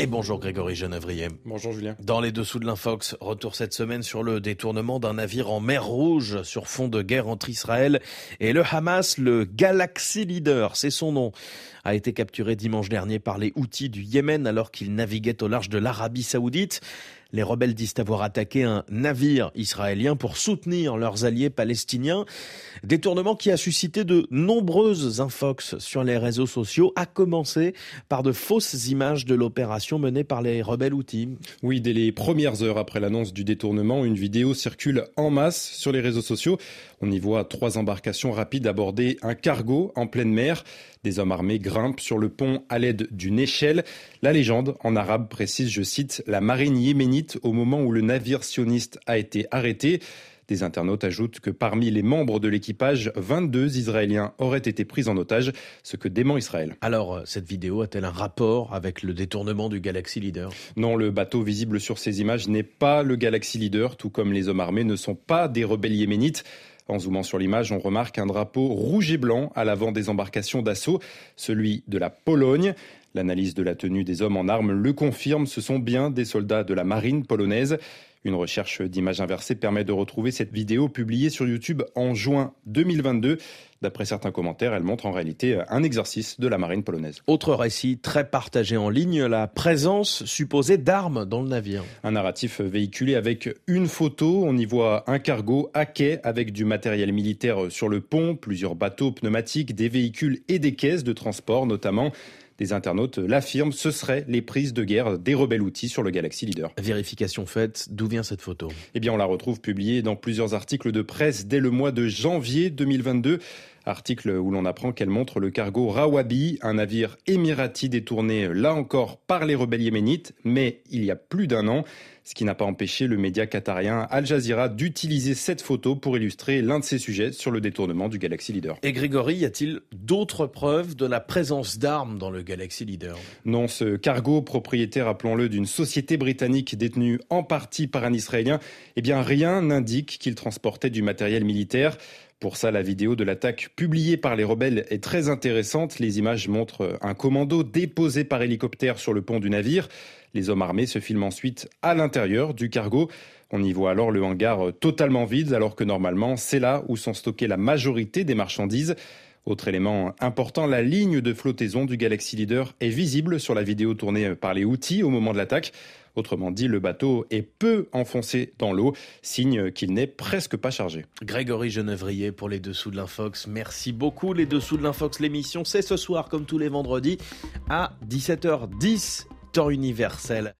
Et bonjour Grégory Genevrier. Bonjour Julien. Dans les dessous de l'Infox, retour cette semaine sur le détournement d'un navire en mer Rouge sur fond de guerre entre Israël et le Hamas, le Galaxy Leader, c'est son nom, a été capturé dimanche dernier par les Houthis du Yémen alors qu'il naviguait au large de l'Arabie Saoudite. Les rebelles disent avoir attaqué un navire israélien pour soutenir leurs alliés palestiniens. Détournement qui a suscité de nombreuses infox sur les réseaux sociaux, à commencer par de fausses images de l'opération menée par les rebelles outils. Oui, dès les premières heures après l'annonce du détournement, une vidéo circule en masse sur les réseaux sociaux. On y voit trois embarcations rapides aborder un cargo en pleine mer. Des hommes armés sur le pont à l'aide d'une échelle. La légende en arabe précise, je cite, la marine yéménite au moment où le navire sioniste a été arrêté. Des internautes ajoutent que parmi les membres de l'équipage, 22 Israéliens auraient été pris en otage, ce que dément Israël. Alors, euh, cette vidéo a-t-elle un rapport avec le détournement du Galaxy Leader? Non, le bateau visible sur ces images n'est pas le Galaxy Leader, tout comme les hommes armés ne sont pas des rebelles yéménites. En zoomant sur l'image, on remarque un drapeau rouge et blanc à l'avant des embarcations d'assaut, celui de la Pologne. L'analyse de la tenue des hommes en armes le confirme, ce sont bien des soldats de la marine polonaise. Une recherche d'images inversées permet de retrouver cette vidéo publiée sur YouTube en juin 2022. D'après certains commentaires, elle montre en réalité un exercice de la marine polonaise. Autre récit très partagé en ligne, la présence supposée d'armes dans le navire. Un narratif véhiculé avec une photo. On y voit un cargo à quai avec du matériel militaire sur le pont, plusieurs bateaux pneumatiques, des véhicules et des caisses de transport notamment. Des internautes l'affirment, ce seraient les prises de guerre des rebelles outils sur le Galaxy Leader. Vérification faite, d'où vient cette photo? Eh bien, on la retrouve publiée dans plusieurs articles de presse dès le mois de janvier 2022. Article où l'on apprend qu'elle montre le cargo Rawabi, un navire émirati détourné là encore par les rebelles yéménites, mais il y a plus d'un an, ce qui n'a pas empêché le média qatarien Al Jazeera d'utiliser cette photo pour illustrer l'un de ses sujets sur le détournement du Galaxy Leader. Et Grégory, y a-t-il d'autres preuves de la présence d'armes dans le Galaxy Leader? Non, ce cargo, propriétaire, appelons-le, d'une société britannique détenue en partie par un Israélien, eh bien rien n'indique qu'il transportait du matériel militaire. Pour ça, la vidéo de l'attaque publiée par les rebelles est très intéressante. Les images montrent un commando déposé par hélicoptère sur le pont du navire. Les hommes armés se filment ensuite à l'intérieur du cargo. On y voit alors le hangar totalement vide, alors que normalement, c'est là où sont stockées la majorité des marchandises. Autre élément important, la ligne de flottaison du Galaxy Leader est visible sur la vidéo tournée par les outils au moment de l'attaque. Autrement dit, le bateau est peu enfoncé dans l'eau, signe qu'il n'est presque pas chargé. Grégory Genevrier pour les dessous de l'Infox. Merci beaucoup. Les dessous de l'Infox, l'émission, c'est ce soir comme tous les vendredis à 17h10, temps universel.